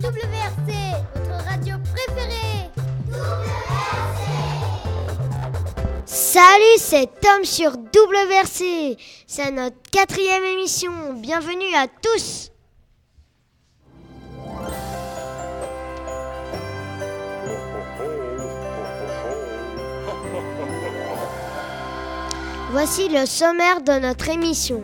WRC, votre radio préférée. Salut, c'est Tom sur WRC. C'est notre quatrième émission. Bienvenue à tous. Voici le sommaire de notre émission.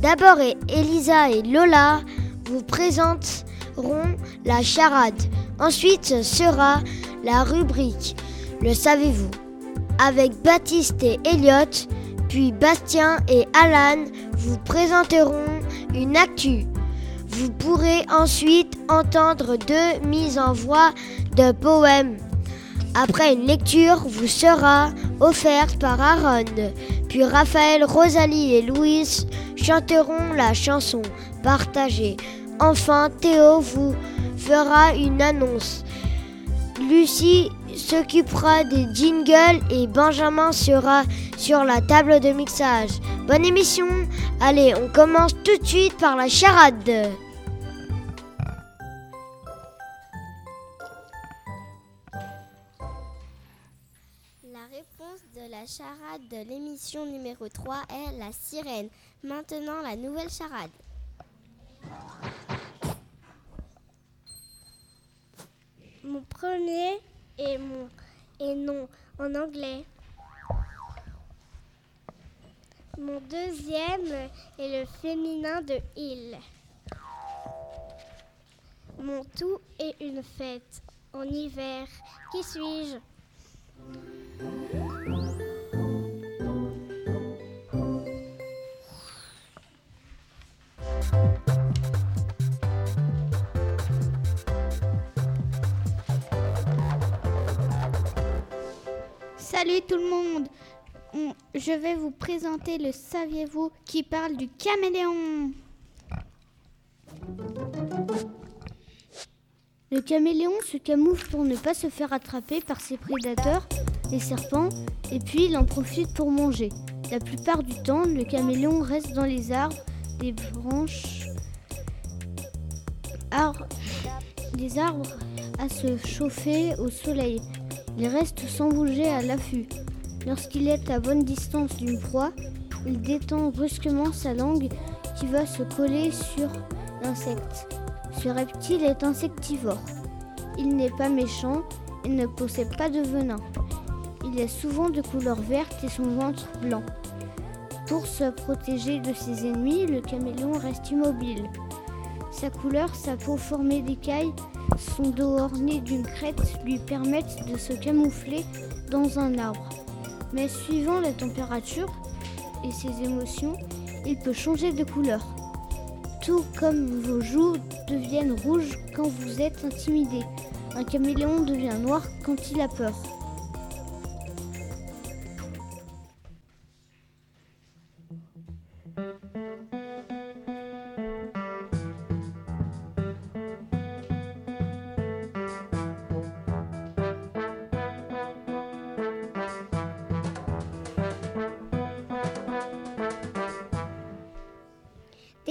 D'abord, Elisa et Lola vous présenteront la charade. Ensuite sera la rubrique Le savez-vous avec Baptiste et Elliot, puis Bastien et Alan vous présenteront une actu. Vous pourrez ensuite entendre deux mises en voix de poèmes. Après une lecture vous sera offerte par Aaron, puis Raphaël, Rosalie et Louise chanteront la chanson partagée. Enfin, Théo vous fera une annonce. Lucie s'occupera des jingles et Benjamin sera sur la table de mixage. Bonne émission Allez, on commence tout de suite par la charade. La charade de l'émission numéro 3 est la sirène. Maintenant, la nouvelle charade. Mon premier est mon et non en anglais. Mon deuxième est le féminin de il. Mon tout est une fête en hiver. Qui suis-je? Salut tout le monde On- Je vais vous présenter le saviez-vous qui parle du caméléon. Le caméléon se camoufle pour ne pas se faire attraper par ses prédateurs, les serpents, et puis il en profite pour manger. La plupart du temps, le caméléon reste dans les arbres, les branches, les arbres à se chauffer au soleil. Il reste sans bouger à l'affût. Lorsqu'il est à bonne distance d'une proie, il détend brusquement sa langue qui va se coller sur l'insecte. Ce reptile est insectivore. Il n'est pas méchant et ne possède pas de venin. Il est souvent de couleur verte et son ventre blanc. Pour se protéger de ses ennemis, le caméléon reste immobile. Sa couleur, sa peau formée d'écailles, son dos orné d'une crête lui permettent de se camoufler dans un arbre. Mais suivant la température et ses émotions, il peut changer de couleur. Tout comme vos joues deviennent rouges quand vous êtes intimidé. Un caméléon devient noir quand il a peur.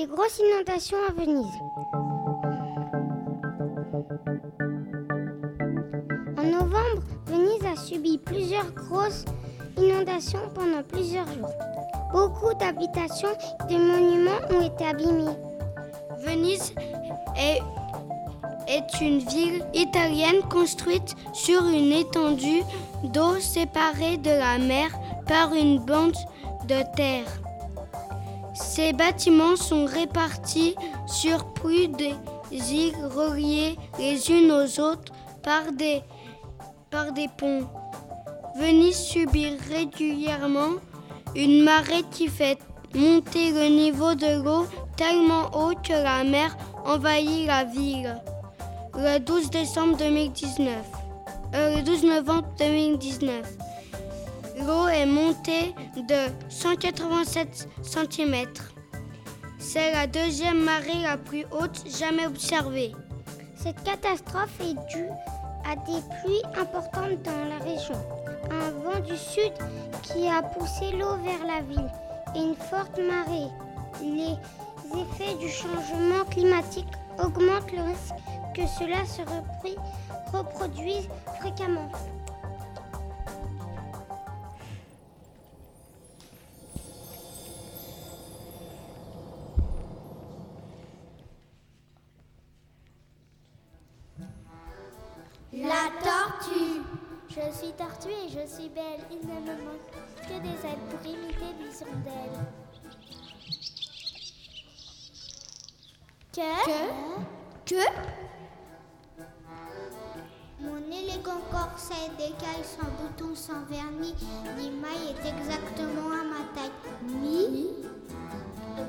Des grosses inondations à Venise. En novembre, Venise a subi plusieurs grosses inondations pendant plusieurs jours. Beaucoup d'habitations et de monuments ont été abîmés. Venise est, est une ville italienne construite sur une étendue d'eau séparée de la mer par une bande de terre. Ces bâtiments sont répartis sur plus des îles reliées les unes aux autres par des, par des ponts. Venise subit régulièrement une marée qui fait monter le niveau de l'eau tellement haut que la mer envahit la ville. Le 12 décembre 2019, euh, le 12 novembre 2019, l'eau est montée de 187 cm. C'est la deuxième marée la plus haute jamais observée. Cette catastrophe est due à des pluies importantes dans la région, un vent du sud qui a poussé l'eau vers la ville et une forte marée. Les effets du changement climatique augmentent le risque que cela se reproduise fréquemment. Des ailes pour imiter. Que? Que? Que? Mon élégant corset d'écailles sans boutons, sans vernis, ni maille est exactement à ma taille. Ni?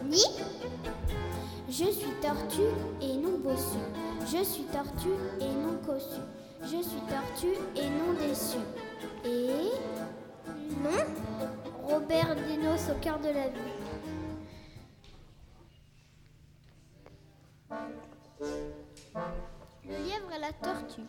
Ni? Je suis tortue et non bossu. Je suis tortue et non cossu. Je suis tortue et non déçu. Et? Non Robert Dinos au cœur de la vie. Le lièvre et la tortue.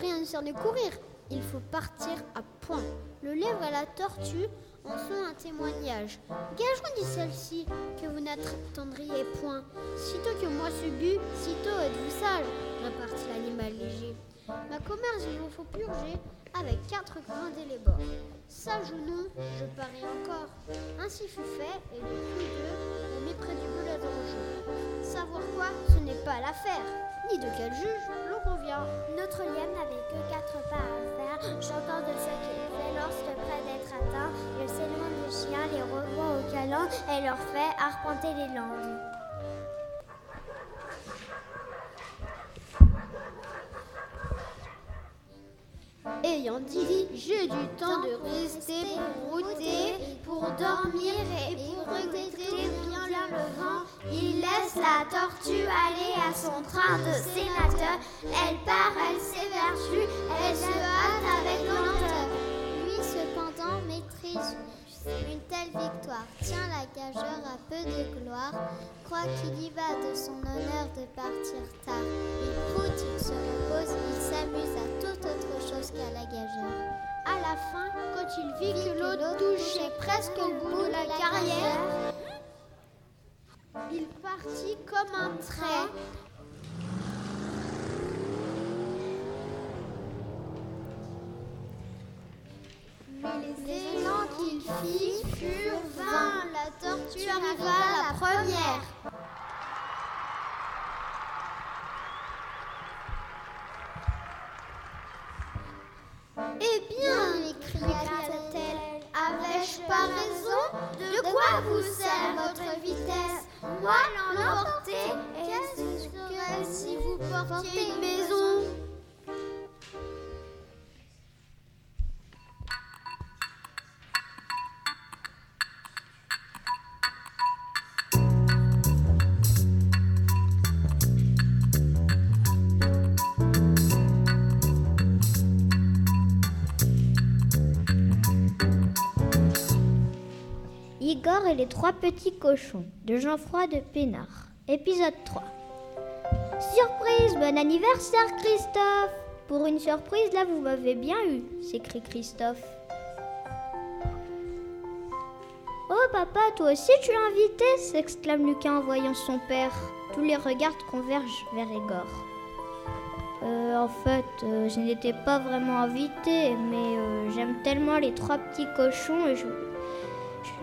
Rien ne sert de courir. Il faut partir à point. Le lièvre et la tortue en sont un témoignage. Gageons, dit celle-ci, que vous n'attendriez point. Sitôt que moi suis sitôt êtes-vous sage, repartit l'animal léger. Ma commerce, il vous faut purger avec quatre grains les bords. Sage ou non, je parie encore. Ainsi fut fait, et de tous deux, au mépris du jeu. Savoir quoi, ce n'est pas l'affaire, ni de quel juge l'on convient. Notre lièvre n'avait que quatre pas à faire, chantant de ce qu'il fait lorsque près d'être atteint, il s'éloigne du chien, les revoit au câlin et leur fait arpenter les landes. Ayant dit, j'ai du temps de rester pour router, pour dormir et pour regretter bien le vent. Il laisse la tortue aller à son train de sénateur. Elle part, elle s'évertue, elle se hâte avec lenteur. Lui cependant maîtrise une telle victoire tient la gageure à peu de gloire, croit qu'il y va de son honneur de partir tard. Presque au bout de la carrière, il partit comme un trait les élans qu'il fit furent vains. La tortue arriva la première. Vous sert votre vitesse. Moi l'emporter, qu'est-ce que si vous portiez une maison Et les trois petits cochons de Jean-Froid de Pénard. Épisode 3. Surprise, bon anniversaire Christophe Pour une surprise, là vous m'avez bien eu, s'écrie Christophe. Oh papa, toi aussi tu l'as invité s'exclame Lucas en voyant son père. Tous les regards convergent vers Igor. Euh, en fait, euh, je n'étais pas vraiment invité, mais euh, j'aime tellement les trois petits cochons et je,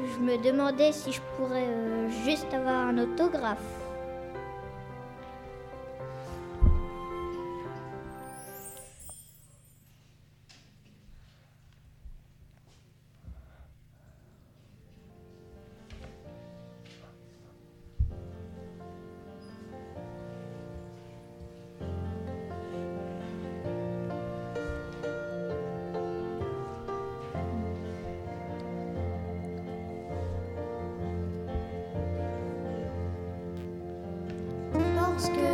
je me demandais si je pourrais euh, juste avoir un autographe. scared.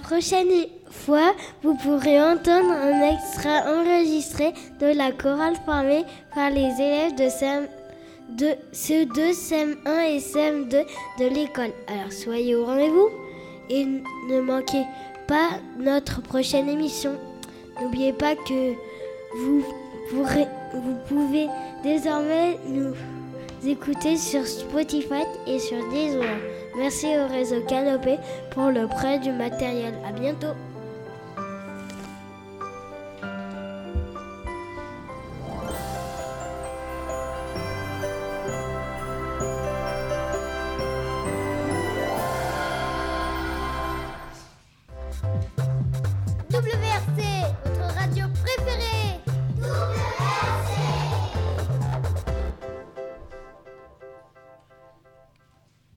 Prochaine fois, vous pourrez entendre un extrait enregistré de la chorale formée par les élèves de CM, de, CE2, CM1 et CM2 de l'école. Alors soyez au rendez-vous et ne manquez pas notre prochaine émission. N'oubliez pas que vous, pourrez, vous pouvez désormais nous écouter sur Spotify et sur Deezer. Merci au réseau Canopé pour le prêt du matériel. À bientôt.